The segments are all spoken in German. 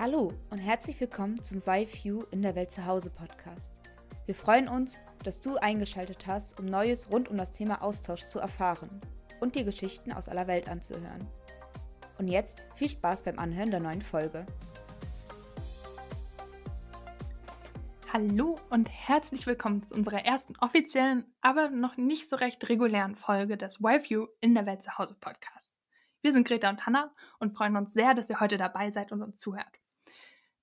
Hallo und herzlich willkommen zum YView in der Welt zu Hause Podcast. Wir freuen uns, dass du eingeschaltet hast, um Neues rund um das Thema Austausch zu erfahren und dir Geschichten aus aller Welt anzuhören. Und jetzt viel Spaß beim Anhören der neuen Folge. Hallo und herzlich willkommen zu unserer ersten offiziellen, aber noch nicht so recht regulären Folge des YView in der Welt zu Hause Podcasts. Wir sind Greta und Hanna und freuen uns sehr, dass ihr heute dabei seid und uns zuhört.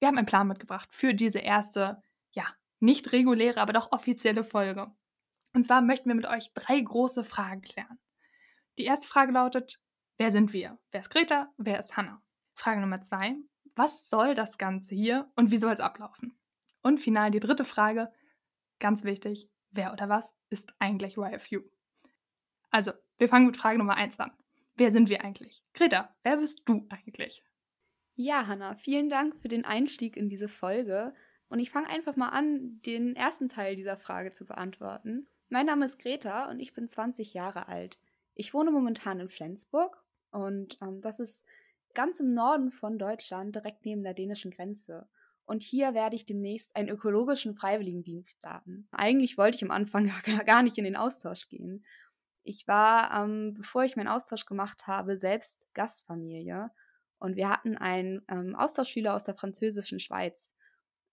Wir haben einen Plan mitgebracht für diese erste, ja, nicht reguläre, aber doch offizielle Folge. Und zwar möchten wir mit euch drei große Fragen klären. Die erste Frage lautet, wer sind wir? Wer ist Greta? Wer ist Hanna? Frage Nummer zwei, was soll das Ganze hier und wie soll es ablaufen? Und final die dritte Frage, ganz wichtig, wer oder was ist eigentlich YFU? Also, wir fangen mit Frage Nummer eins an. Wer sind wir eigentlich? Greta, wer bist du eigentlich? Ja, Hanna, vielen Dank für den Einstieg in diese Folge. Und ich fange einfach mal an, den ersten Teil dieser Frage zu beantworten. Mein Name ist Greta und ich bin 20 Jahre alt. Ich wohne momentan in Flensburg und ähm, das ist ganz im Norden von Deutschland, direkt neben der dänischen Grenze. Und hier werde ich demnächst einen ökologischen Freiwilligendienst starten. Eigentlich wollte ich am Anfang gar nicht in den Austausch gehen. Ich war, ähm, bevor ich meinen Austausch gemacht habe, selbst Gastfamilie. Und wir hatten einen ähm, Austauschschüler aus der französischen Schweiz.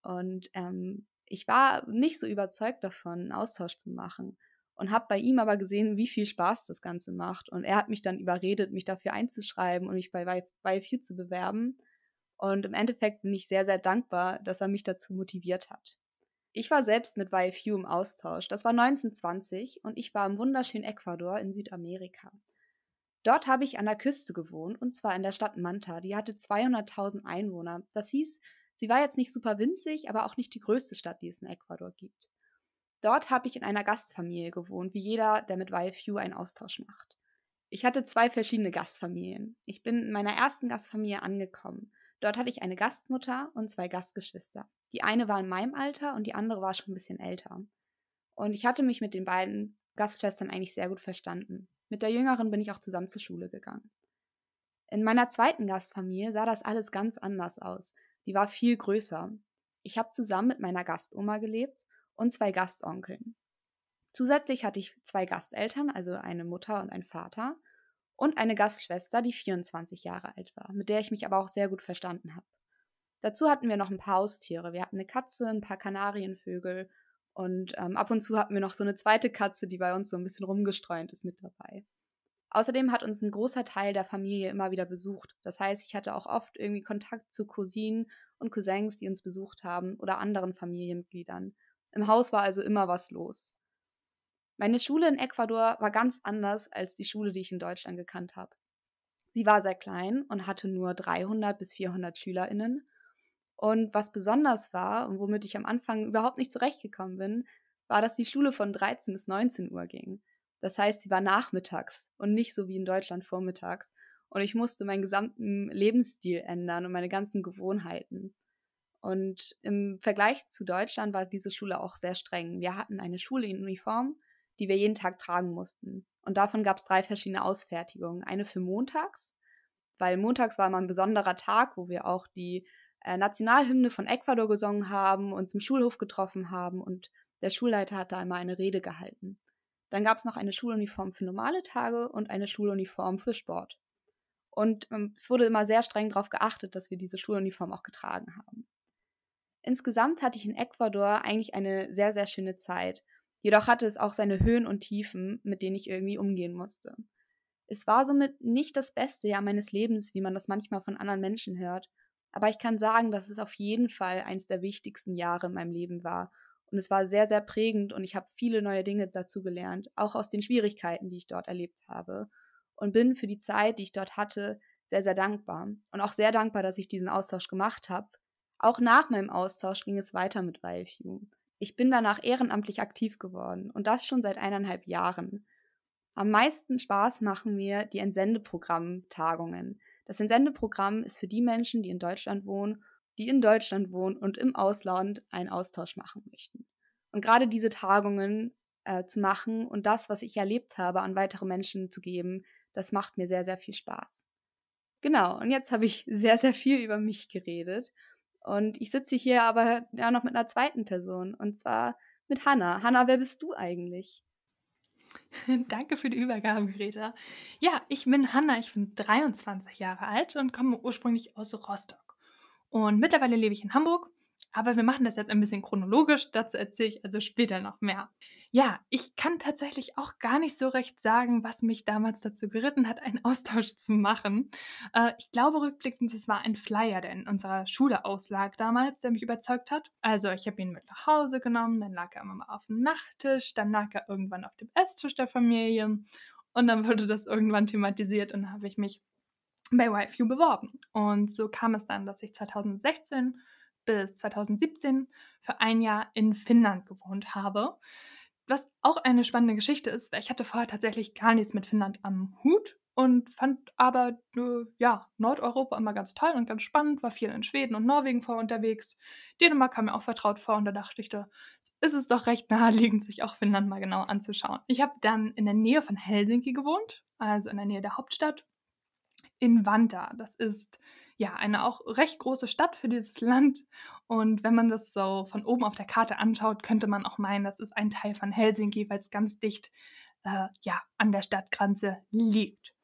Und ähm, ich war nicht so überzeugt davon, einen Austausch zu machen. Und habe bei ihm aber gesehen, wie viel Spaß das Ganze macht. Und er hat mich dann überredet, mich dafür einzuschreiben und mich bei YFU zu bewerben. Und im Endeffekt bin ich sehr, sehr dankbar, dass er mich dazu motiviert hat. Ich war selbst mit YFU im Austausch. Das war 1920 und ich war im wunderschönen Ecuador in Südamerika. Dort habe ich an der Küste gewohnt und zwar in der Stadt Manta. Die hatte 200.000 Einwohner. Das hieß, sie war jetzt nicht super winzig, aber auch nicht die größte Stadt, die es in Ecuador gibt. Dort habe ich in einer Gastfamilie gewohnt, wie jeder, der mit YFU einen Austausch macht. Ich hatte zwei verschiedene Gastfamilien. Ich bin in meiner ersten Gastfamilie angekommen. Dort hatte ich eine Gastmutter und zwei Gastgeschwister. Die eine war in meinem Alter und die andere war schon ein bisschen älter. Und ich hatte mich mit den beiden Gastschwestern eigentlich sehr gut verstanden. Mit der jüngeren bin ich auch zusammen zur Schule gegangen. In meiner zweiten Gastfamilie sah das alles ganz anders aus. Die war viel größer. Ich habe zusammen mit meiner Gastoma gelebt und zwei Gastonkeln. Zusätzlich hatte ich zwei Gasteltern, also eine Mutter und einen Vater, und eine Gastschwester, die 24 Jahre alt war, mit der ich mich aber auch sehr gut verstanden habe. Dazu hatten wir noch ein paar Haustiere. Wir hatten eine Katze, ein paar Kanarienvögel und ähm, ab und zu hatten wir noch so eine zweite Katze, die bei uns so ein bisschen rumgestreunt ist mit dabei. Außerdem hat uns ein großer Teil der Familie immer wieder besucht. Das heißt, ich hatte auch oft irgendwie Kontakt zu Cousinen und Cousins, die uns besucht haben oder anderen Familienmitgliedern. Im Haus war also immer was los. Meine Schule in Ecuador war ganz anders als die Schule, die ich in Deutschland gekannt habe. Sie war sehr klein und hatte nur 300 bis 400 SchülerInnen. Und was besonders war und womit ich am Anfang überhaupt nicht zurechtgekommen bin, war, dass die Schule von 13 bis 19 Uhr ging. Das heißt, sie war nachmittags und nicht so wie in Deutschland vormittags. Und ich musste meinen gesamten Lebensstil ändern und meine ganzen Gewohnheiten. Und im Vergleich zu Deutschland war diese Schule auch sehr streng. Wir hatten eine Schule in Uniform, die wir jeden Tag tragen mussten. Und davon gab es drei verschiedene Ausfertigungen. Eine für montags, weil montags war immer ein besonderer Tag, wo wir auch die Nationalhymne von Ecuador gesungen haben und zum Schulhof getroffen haben und der Schulleiter hat da immer eine Rede gehalten. Dann gab es noch eine Schuluniform für normale Tage und eine Schuluniform für Sport. Und ähm, es wurde immer sehr streng darauf geachtet, dass wir diese Schuluniform auch getragen haben. Insgesamt hatte ich in Ecuador eigentlich eine sehr, sehr schöne Zeit. Jedoch hatte es auch seine Höhen und Tiefen, mit denen ich irgendwie umgehen musste. Es war somit nicht das beste Jahr meines Lebens, wie man das manchmal von anderen Menschen hört, aber ich kann sagen, dass es auf jeden Fall eines der wichtigsten Jahre in meinem Leben war. Und es war sehr, sehr prägend und ich habe viele neue Dinge dazu gelernt, auch aus den Schwierigkeiten, die ich dort erlebt habe. Und bin für die Zeit, die ich dort hatte, sehr, sehr dankbar. Und auch sehr dankbar, dass ich diesen Austausch gemacht habe. Auch nach meinem Austausch ging es weiter mit YFU. Ich bin danach ehrenamtlich aktiv geworden und das schon seit eineinhalb Jahren. Am meisten Spaß machen mir die Entsendeprogramm-Tagungen. Das Entsendeprogramm ist für die Menschen, die in Deutschland wohnen, die in Deutschland wohnen und im Ausland einen Austausch machen möchten. Und gerade diese Tagungen äh, zu machen und das, was ich erlebt habe, an weitere Menschen zu geben, das macht mir sehr, sehr viel Spaß. Genau, und jetzt habe ich sehr, sehr viel über mich geredet. Und ich sitze hier aber ja noch mit einer zweiten Person und zwar mit Hanna. Hanna, wer bist du eigentlich? Danke für die Übergabe, Greta. Ja, ich bin Hanna, ich bin 23 Jahre alt und komme ursprünglich aus Rostock. Und mittlerweile lebe ich in Hamburg aber wir machen das jetzt ein bisschen chronologisch, dazu erzähle ich also später noch mehr. Ja, ich kann tatsächlich auch gar nicht so recht sagen, was mich damals dazu geritten hat, einen Austausch zu machen. Äh, ich glaube rückblickend, es war ein Flyer, der in unserer Schule auslag damals, der mich überzeugt hat. Also ich habe ihn mit nach Hause genommen, dann lag er immer mal auf dem Nachttisch, dann lag er irgendwann auf dem Esstisch der Familie und dann wurde das irgendwann thematisiert und habe ich mich bei YFU beworben. Und so kam es dann, dass ich 2016 bis 2017 für ein Jahr in Finnland gewohnt habe. Was auch eine spannende Geschichte ist, weil ich hatte vorher tatsächlich gar nichts mit Finnland am Hut und fand aber äh, ja, Nordeuropa immer ganz toll und ganz spannend, war viel in Schweden und Norwegen vor unterwegs. Dänemark kam mir auch vertraut vor und da dachte ich, da ist es doch recht naheliegend, sich auch Finnland mal genau anzuschauen. Ich habe dann in der Nähe von Helsinki gewohnt, also in der Nähe der Hauptstadt, in Vanta. Das ist ja, eine auch recht große Stadt für dieses Land. Und wenn man das so von oben auf der Karte anschaut, könnte man auch meinen, das ist ein Teil von Helsinki, weil es ganz dicht äh, ja, an der Stadtgrenze liegt.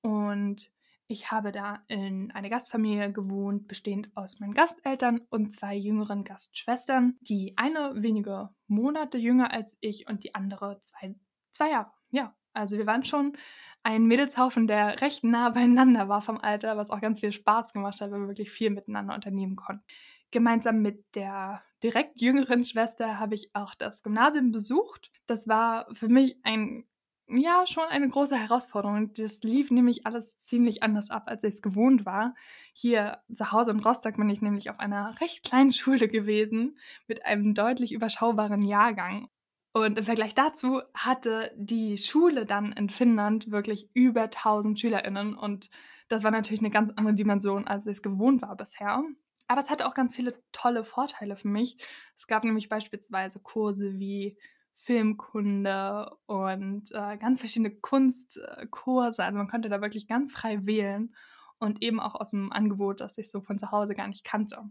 Und ich habe da in einer Gastfamilie gewohnt, bestehend aus meinen Gasteltern und zwei jüngeren Gastschwestern. Die eine wenige Monate jünger als ich und die andere zwei, zwei Jahre. Ja, also wir waren schon ein Mädelshaufen, der recht nah beieinander war vom Alter, was auch ganz viel Spaß gemacht hat, weil wir wirklich viel miteinander unternehmen konnten. Gemeinsam mit der direkt jüngeren Schwester habe ich auch das Gymnasium besucht. Das war für mich ein ja, schon eine große Herausforderung. Das lief nämlich alles ziemlich anders ab, als ich es gewohnt war. Hier zu Hause in Rostock bin ich nämlich auf einer recht kleinen Schule gewesen mit einem deutlich überschaubaren Jahrgang. Und im Vergleich dazu hatte die Schule dann in Finnland wirklich über 1000 SchülerInnen. Und das war natürlich eine ganz andere Dimension, als ich es gewohnt war bisher. Aber es hatte auch ganz viele tolle Vorteile für mich. Es gab nämlich beispielsweise Kurse wie Filmkunde und äh, ganz verschiedene Kunstkurse. Also man konnte da wirklich ganz frei wählen und eben auch aus dem Angebot, das ich so von zu Hause gar nicht kannte.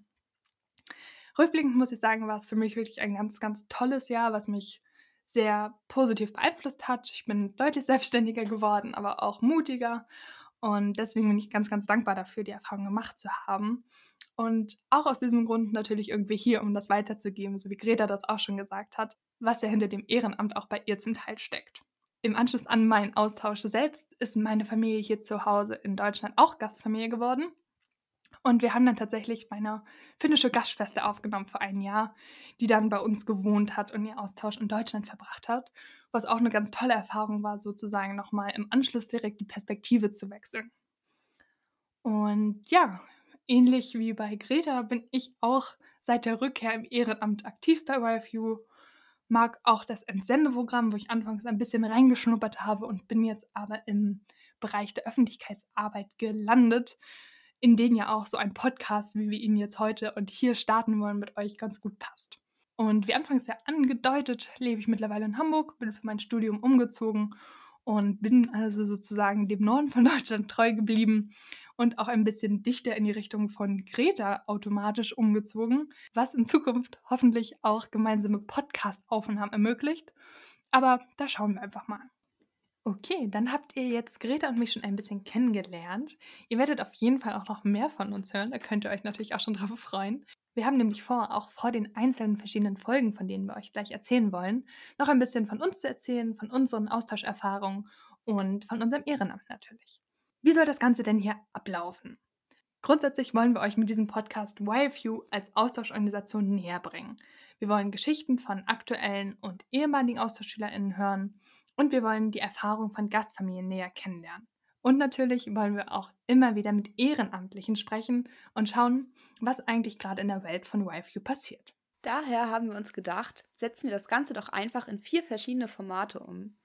Rückblickend muss ich sagen, war es für mich wirklich ein ganz, ganz tolles Jahr, was mich sehr positiv beeinflusst hat. Ich bin deutlich selbstständiger geworden, aber auch mutiger. Und deswegen bin ich ganz, ganz dankbar dafür, die Erfahrung gemacht zu haben. Und auch aus diesem Grund natürlich irgendwie hier, um das weiterzugeben, so wie Greta das auch schon gesagt hat, was ja hinter dem Ehrenamt auch bei ihr zum Teil steckt. Im Anschluss an meinen Austausch selbst ist meine Familie hier zu Hause in Deutschland auch Gastfamilie geworden. Und wir haben dann tatsächlich meine finnische Gastschwester aufgenommen für ein Jahr, die dann bei uns gewohnt hat und ihr Austausch in Deutschland verbracht hat. Was auch eine ganz tolle Erfahrung war, sozusagen nochmal im Anschluss direkt die Perspektive zu wechseln. Und ja, ähnlich wie bei Greta bin ich auch seit der Rückkehr im Ehrenamt aktiv bei YFU. Mag auch das Entsendeprogramm, wo ich anfangs ein bisschen reingeschnuppert habe und bin jetzt aber im Bereich der Öffentlichkeitsarbeit gelandet in denen ja auch so ein Podcast, wie wir ihn jetzt heute und hier starten wollen, mit euch ganz gut passt. Und wie anfangs ja angedeutet, lebe ich mittlerweile in Hamburg, bin für mein Studium umgezogen und bin also sozusagen dem Norden von Deutschland treu geblieben und auch ein bisschen dichter in die Richtung von Greta automatisch umgezogen, was in Zukunft hoffentlich auch gemeinsame Podcast-Aufnahmen ermöglicht. Aber da schauen wir einfach mal. Okay, dann habt ihr jetzt Greta und mich schon ein bisschen kennengelernt. Ihr werdet auf jeden Fall auch noch mehr von uns hören. Da könnt ihr euch natürlich auch schon drauf freuen. Wir haben nämlich vor, auch vor den einzelnen verschiedenen Folgen, von denen wir euch gleich erzählen wollen, noch ein bisschen von uns zu erzählen, von unseren Austauscherfahrungen und von unserem Ehrenamt natürlich. Wie soll das Ganze denn hier ablaufen? Grundsätzlich wollen wir euch mit diesem Podcast YFU als Austauschorganisation näher bringen. Wir wollen Geschichten von aktuellen und ehemaligen AustauschschülerInnen hören und wir wollen die Erfahrung von Gastfamilien näher kennenlernen. Und natürlich wollen wir auch immer wieder mit Ehrenamtlichen sprechen und schauen, was eigentlich gerade in der Welt von YFU passiert. Daher haben wir uns gedacht, setzen wir das Ganze doch einfach in vier verschiedene Formate um.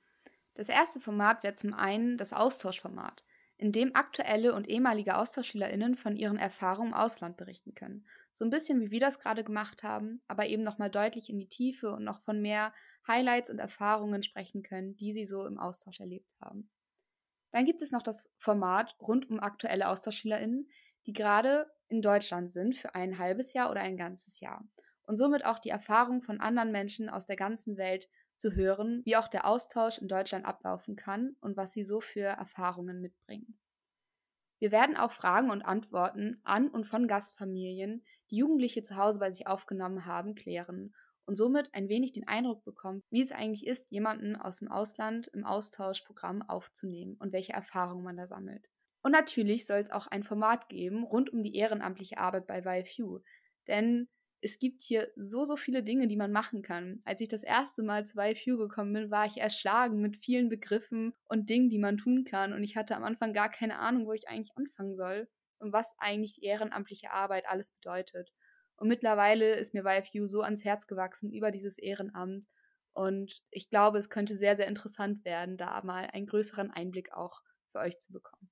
Das erste Format wäre zum einen das Austauschformat, in dem aktuelle und ehemalige AustauschschülerInnen von ihren Erfahrungen im Ausland berichten können. So ein bisschen wie wir das gerade gemacht haben, aber eben nochmal deutlich in die Tiefe und noch von mehr Highlights und Erfahrungen sprechen können, die sie so im Austausch erlebt haben. Dann gibt es noch das Format rund um aktuelle AustauschschülerInnen, die gerade in Deutschland sind für ein halbes Jahr oder ein ganzes Jahr und somit auch die Erfahrung von anderen Menschen aus der ganzen Welt zu hören, wie auch der Austausch in Deutschland ablaufen kann und was sie so für Erfahrungen mitbringen. Wir werden auch Fragen und Antworten an und von Gastfamilien, die Jugendliche zu Hause bei sich aufgenommen haben, klären und somit ein wenig den Eindruck bekommen, wie es eigentlich ist, jemanden aus dem Ausland im Austauschprogramm aufzunehmen und welche Erfahrungen man da sammelt. Und natürlich soll es auch ein Format geben rund um die ehrenamtliche Arbeit bei YFU, denn es gibt hier so, so viele Dinge, die man machen kann. Als ich das erste Mal zu YFU gekommen bin, war ich erschlagen mit vielen Begriffen und Dingen, die man tun kann. Und ich hatte am Anfang gar keine Ahnung, wo ich eigentlich anfangen soll und was eigentlich ehrenamtliche Arbeit alles bedeutet. Und mittlerweile ist mir YFU so ans Herz gewachsen über dieses Ehrenamt. Und ich glaube, es könnte sehr, sehr interessant werden, da mal einen größeren Einblick auch für euch zu bekommen.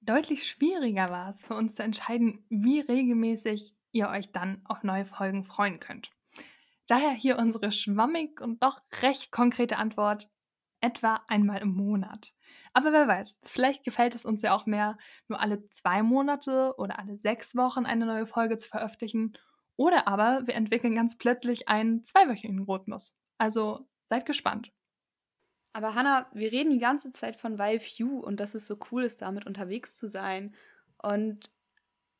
Deutlich schwieriger war es für uns zu entscheiden, wie regelmäßig ihr euch dann auf neue Folgen freuen könnt. Daher hier unsere schwammig und doch recht konkrete Antwort, etwa einmal im Monat. Aber wer weiß, vielleicht gefällt es uns ja auch mehr, nur alle zwei Monate oder alle sechs Wochen eine neue Folge zu veröffentlichen. Oder aber wir entwickeln ganz plötzlich einen zweiwöchigen Rhythmus. Also seid gespannt. Aber Hannah, wir reden die ganze Zeit von YFU und dass es so cool ist, damit unterwegs zu sein. Und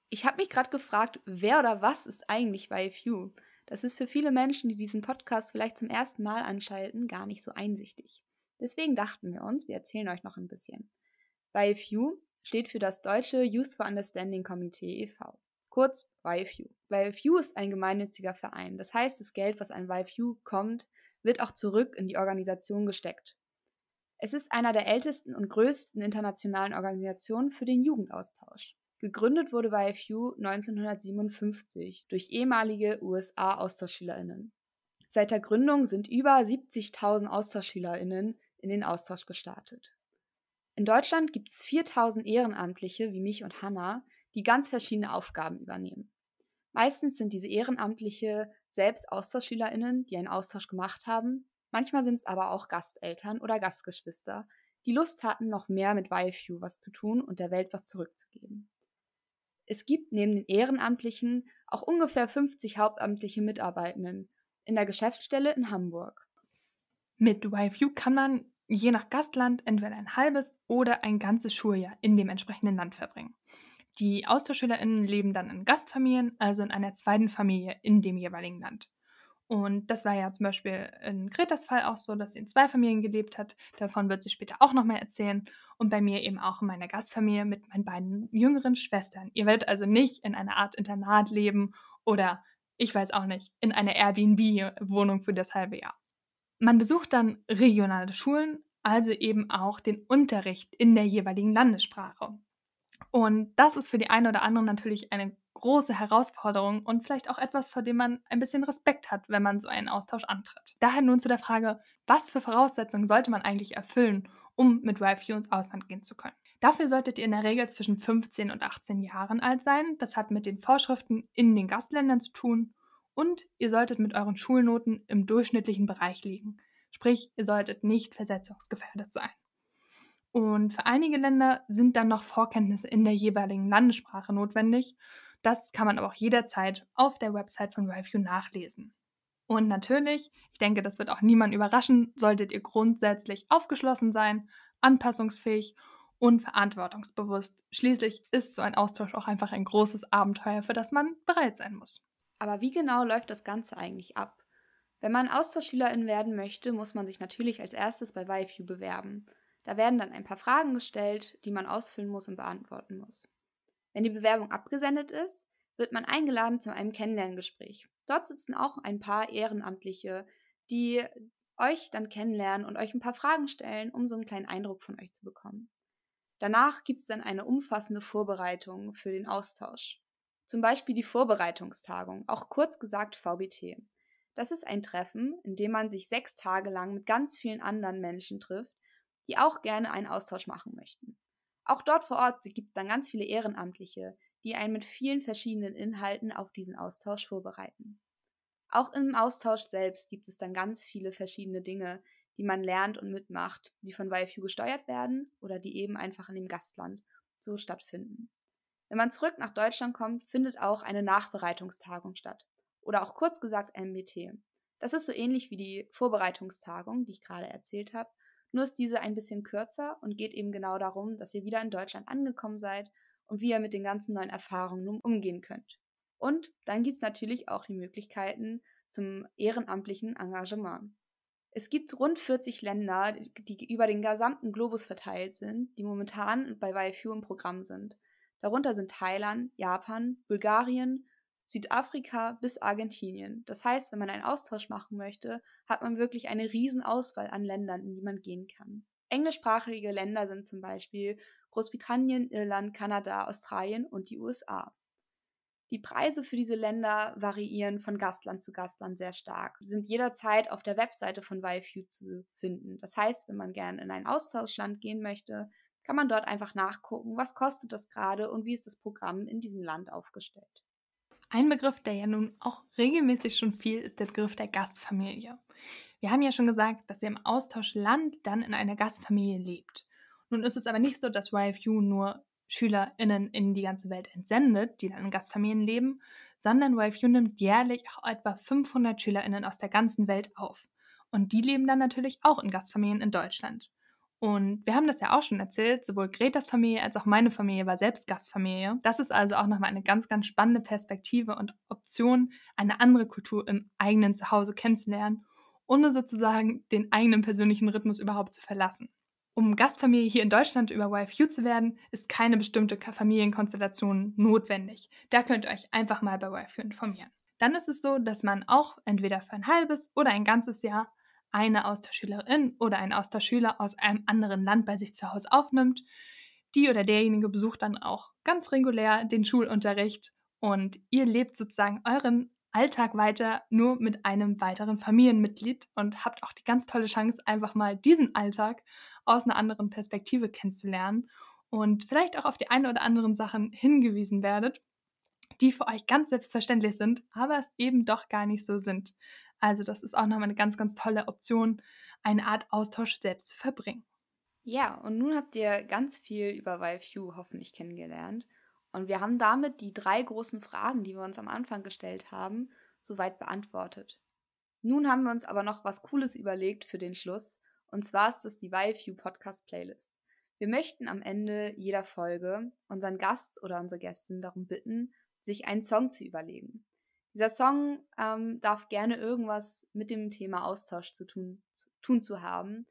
ich habe mich gerade gefragt, wer oder was ist eigentlich YFU? Das ist für viele Menschen, die diesen Podcast vielleicht zum ersten Mal anschalten, gar nicht so einsichtig. Deswegen dachten wir uns, wir erzählen euch noch ein bisschen. YFU steht für das Deutsche Youth for Understanding Komitee e.V., kurz YFU. YFU ist ein gemeinnütziger Verein. Das heißt, das Geld, was an YFU kommt, wird auch zurück in die Organisation gesteckt. Es ist einer der ältesten und größten internationalen Organisationen für den Jugendaustausch. Gegründet wurde YFU 1957 durch ehemalige USA-AustauschschülerInnen. Seit der Gründung sind über 70.000 AustauschschülerInnen in den Austausch gestartet. In Deutschland gibt es 4.000 Ehrenamtliche wie mich und Hannah, die ganz verschiedene Aufgaben übernehmen. Meistens sind diese Ehrenamtliche selbst AustauschschülerInnen, die einen Austausch gemacht haben. Manchmal sind es aber auch Gasteltern oder Gastgeschwister, die Lust hatten, noch mehr mit YFU was zu tun und der Welt was zurückzugeben. Es gibt neben den Ehrenamtlichen auch ungefähr 50 hauptamtliche Mitarbeitenden in der Geschäftsstelle in Hamburg. Mit YFU kann man je nach Gastland entweder ein halbes oder ein ganzes Schuljahr in dem entsprechenden Land verbringen. Die AustauschschülerInnen leben dann in Gastfamilien, also in einer zweiten Familie in dem jeweiligen Land. Und das war ja zum Beispiel in Gretas Fall auch so, dass sie in zwei Familien gelebt hat. Davon wird sie später auch nochmal erzählen. Und bei mir eben auch in meiner Gastfamilie mit meinen beiden jüngeren Schwestern. Ihr werdet also nicht in einer Art Internat leben oder, ich weiß auch nicht, in einer Airbnb-Wohnung für das halbe Jahr. Man besucht dann regionale Schulen, also eben auch den Unterricht in der jeweiligen Landessprache. Und das ist für die eine oder andere natürlich eine große Herausforderung und vielleicht auch etwas, vor dem man ein bisschen Respekt hat, wenn man so einen Austausch antritt. Daher nun zu der Frage, was für Voraussetzungen sollte man eigentlich erfüllen, um mit YFU ins Ausland gehen zu können? Dafür solltet ihr in der Regel zwischen 15 und 18 Jahren alt sein. Das hat mit den Vorschriften in den Gastländern zu tun. Und ihr solltet mit euren Schulnoten im durchschnittlichen Bereich liegen. Sprich, ihr solltet nicht versetzungsgefährdet sein. Und für einige Länder sind dann noch Vorkenntnisse in der jeweiligen Landessprache notwendig. Das kann man aber auch jederzeit auf der Website von RiveU nachlesen. Und natürlich, ich denke, das wird auch niemand überraschen, solltet ihr grundsätzlich aufgeschlossen sein, anpassungsfähig und verantwortungsbewusst. Schließlich ist so ein Austausch auch einfach ein großes Abenteuer, für das man bereit sein muss. Aber wie genau läuft das Ganze eigentlich ab? Wenn man Austauschschülerin werden möchte, muss man sich natürlich als erstes bei YFU bewerben. Da werden dann ein paar Fragen gestellt, die man ausfüllen muss und beantworten muss. Wenn die Bewerbung abgesendet ist, wird man eingeladen zu einem Kennenlerngespräch. Dort sitzen auch ein paar Ehrenamtliche, die euch dann kennenlernen und euch ein paar Fragen stellen, um so einen kleinen Eindruck von euch zu bekommen. Danach gibt es dann eine umfassende Vorbereitung für den Austausch. Zum Beispiel die Vorbereitungstagung, auch kurz gesagt VBT. Das ist ein Treffen, in dem man sich sechs Tage lang mit ganz vielen anderen Menschen trifft, die auch gerne einen Austausch machen möchten. Auch dort vor Ort gibt es dann ganz viele Ehrenamtliche, die einen mit vielen verschiedenen Inhalten auf diesen Austausch vorbereiten. Auch im Austausch selbst gibt es dann ganz viele verschiedene Dinge, die man lernt und mitmacht, die von YFU gesteuert werden oder die eben einfach in dem Gastland so stattfinden. Wenn man zurück nach Deutschland kommt, findet auch eine Nachbereitungstagung statt. Oder auch kurz gesagt MBT. Das ist so ähnlich wie die Vorbereitungstagung, die ich gerade erzählt habe, nur ist diese ein bisschen kürzer und geht eben genau darum, dass ihr wieder in Deutschland angekommen seid und wie ihr mit den ganzen neuen Erfahrungen nun umgehen könnt. Und dann gibt es natürlich auch die Möglichkeiten zum ehrenamtlichen Engagement. Es gibt rund 40 Länder, die über den gesamten Globus verteilt sind, die momentan bei YFU im Programm sind. Darunter sind Thailand, Japan, Bulgarien, Südafrika bis Argentinien. Das heißt, wenn man einen Austausch machen möchte, hat man wirklich eine riesen Auswahl an Ländern, in die man gehen kann. Englischsprachige Länder sind zum Beispiel Großbritannien, Irland, Kanada, Australien und die USA. Die Preise für diese Länder variieren von Gastland zu Gastland sehr stark, sind jederzeit auf der Webseite von YFU zu finden. Das heißt, wenn man gerne in ein Austauschland gehen möchte, kann man dort einfach nachgucken, was kostet das gerade und wie ist das Programm in diesem Land aufgestellt. Ein Begriff, der ja nun auch regelmäßig schon fiel, ist der Begriff der Gastfamilie. Wir haben ja schon gesagt, dass ihr im Austauschland dann in einer Gastfamilie lebt. Nun ist es aber nicht so, dass YFU nur SchülerInnen in die ganze Welt entsendet, die dann in Gastfamilien leben, sondern YFU nimmt jährlich auch etwa 500 SchülerInnen aus der ganzen Welt auf. Und die leben dann natürlich auch in Gastfamilien in Deutschland. Und wir haben das ja auch schon erzählt, sowohl Gretas Familie als auch meine Familie war selbst Gastfamilie. Das ist also auch nochmal eine ganz, ganz spannende Perspektive und Option, eine andere Kultur im eigenen Zuhause kennenzulernen, ohne sozusagen den eigenen persönlichen Rhythmus überhaupt zu verlassen. Um Gastfamilie hier in Deutschland über YFU zu werden, ist keine bestimmte Familienkonstellation notwendig. Da könnt ihr euch einfach mal bei YFU informieren. Dann ist es so, dass man auch entweder für ein halbes oder ein ganzes Jahr eine Austauschschülerin oder ein Austauschschüler aus einem anderen Land bei sich zu Hause aufnimmt. Die oder derjenige besucht dann auch ganz regulär den Schulunterricht und ihr lebt sozusagen euren Alltag weiter nur mit einem weiteren Familienmitglied und habt auch die ganz tolle Chance, einfach mal diesen Alltag aus einer anderen Perspektive kennenzulernen und vielleicht auch auf die eine oder anderen Sachen hingewiesen werdet, die für euch ganz selbstverständlich sind, aber es eben doch gar nicht so sind. Also das ist auch nochmal eine ganz, ganz tolle Option, eine Art Austausch selbst zu verbringen. Ja, und nun habt ihr ganz viel über YFU hoffentlich kennengelernt. Und wir haben damit die drei großen Fragen, die wir uns am Anfang gestellt haben, soweit beantwortet. Nun haben wir uns aber noch was Cooles überlegt für den Schluss. Und zwar ist es die YFU Podcast Playlist. Wir möchten am Ende jeder Folge unseren Gast oder unsere Gästin darum bitten, sich einen Song zu überlegen. Dieser Song ähm, darf gerne irgendwas mit dem Thema Austausch zu tun, zu tun zu haben,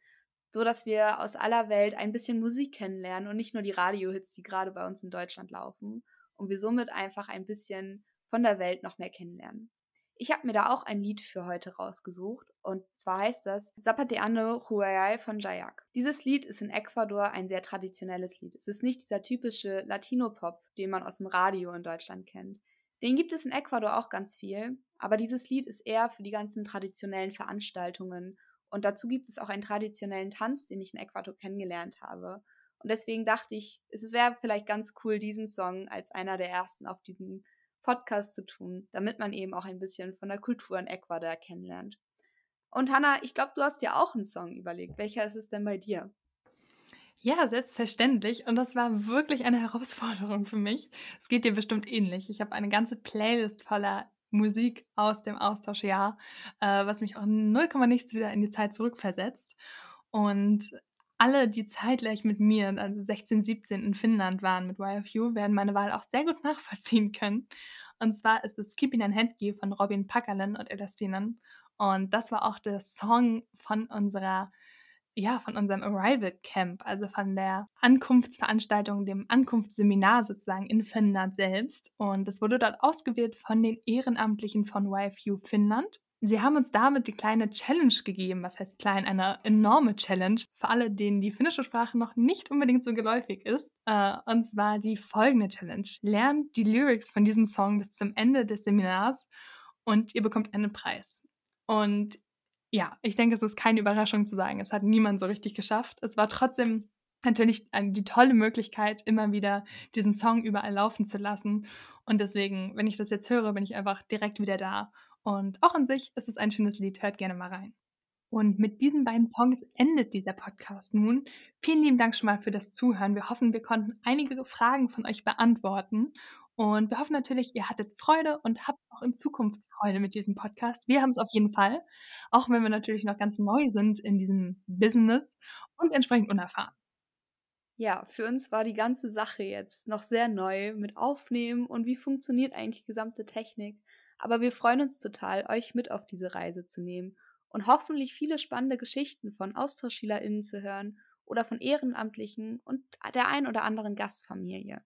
so dass wir aus aller Welt ein bisschen Musik kennenlernen und nicht nur die Radiohits, die gerade bei uns in Deutschland laufen, und wir somit einfach ein bisschen von der Welt noch mehr kennenlernen. Ich habe mir da auch ein Lied für heute rausgesucht und zwar heißt das Zapateando Huayay von Jayak. Dieses Lied ist in Ecuador ein sehr traditionelles Lied. Es ist nicht dieser typische Latino-Pop, den man aus dem Radio in Deutschland kennt. Den gibt es in Ecuador auch ganz viel, aber dieses Lied ist eher für die ganzen traditionellen Veranstaltungen und dazu gibt es auch einen traditionellen Tanz, den ich in Ecuador kennengelernt habe. Und deswegen dachte ich, es wäre vielleicht ganz cool, diesen Song als einer der ersten auf diesem Podcast zu tun, damit man eben auch ein bisschen von der Kultur in Ecuador kennenlernt. Und Hannah, ich glaube, du hast dir auch einen Song überlegt. Welcher ist es denn bei dir? Ja, selbstverständlich. Und das war wirklich eine Herausforderung für mich. Es geht dir bestimmt ähnlich. Ich habe eine ganze Playlist voller Musik aus dem Austauschjahr, äh, was mich auch 0, nichts wieder in die Zeit zurückversetzt. Und alle, die zeitgleich mit mir, also 16, 17 in Finnland waren mit YFU, werden meine Wahl auch sehr gut nachvollziehen können. Und zwar ist es Keeping an Handkey von Robin Packerlen und Elastinen. Und das war auch der Song von unserer ja, von unserem Arrival Camp, also von der Ankunftsveranstaltung, dem Ankunftsseminar sozusagen in Finnland selbst. Und es wurde dort ausgewählt von den Ehrenamtlichen von YFU Finnland. Sie haben uns damit die kleine Challenge gegeben, was heißt klein, eine enorme Challenge für alle, denen die finnische Sprache noch nicht unbedingt so geläufig ist. Äh, und zwar die folgende Challenge. Lernt die Lyrics von diesem Song bis zum Ende des Seminars und ihr bekommt einen Preis. Und ja, ich denke, es ist keine Überraschung zu sagen, es hat niemand so richtig geschafft. Es war trotzdem natürlich die tolle Möglichkeit, immer wieder diesen Song überall laufen zu lassen. Und deswegen, wenn ich das jetzt höre, bin ich einfach direkt wieder da. Und auch an sich ist es ein schönes Lied. Hört gerne mal rein. Und mit diesen beiden Songs endet dieser Podcast nun. Vielen lieben Dank schon mal für das Zuhören. Wir hoffen, wir konnten einige Fragen von euch beantworten. Und wir hoffen natürlich, ihr hattet Freude und habt auch in Zukunft Freude mit diesem Podcast. Wir haben es auf jeden Fall, auch wenn wir natürlich noch ganz neu sind in diesem Business und entsprechend unerfahren. Ja, für uns war die ganze Sache jetzt noch sehr neu mit Aufnehmen und wie funktioniert eigentlich die gesamte Technik. Aber wir freuen uns total, euch mit auf diese Reise zu nehmen und hoffentlich viele spannende Geschichten von AustauschschülerInnen zu hören oder von Ehrenamtlichen und der ein oder anderen Gastfamilie.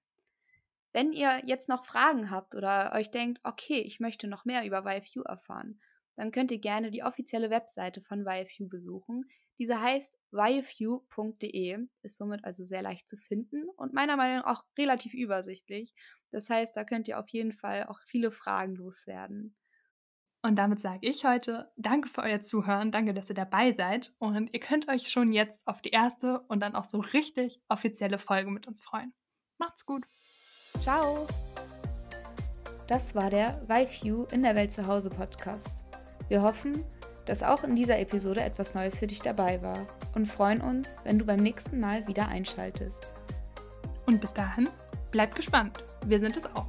Wenn ihr jetzt noch Fragen habt oder euch denkt, okay, ich möchte noch mehr über YFU erfahren, dann könnt ihr gerne die offizielle Webseite von YFU besuchen. Diese heißt yfu.de, ist somit also sehr leicht zu finden und meiner Meinung nach auch relativ übersichtlich. Das heißt, da könnt ihr auf jeden Fall auch viele Fragen loswerden. Und damit sage ich heute Danke für euer Zuhören, danke, dass ihr dabei seid und ihr könnt euch schon jetzt auf die erste und dann auch so richtig offizielle Folge mit uns freuen. Macht's gut. Ciao. Das war der YFU in der Welt zu Hause Podcast. Wir hoffen, dass auch in dieser Episode etwas Neues für dich dabei war und freuen uns, wenn du beim nächsten Mal wieder einschaltest. Und bis dahin, bleibt gespannt. Wir sind es auch.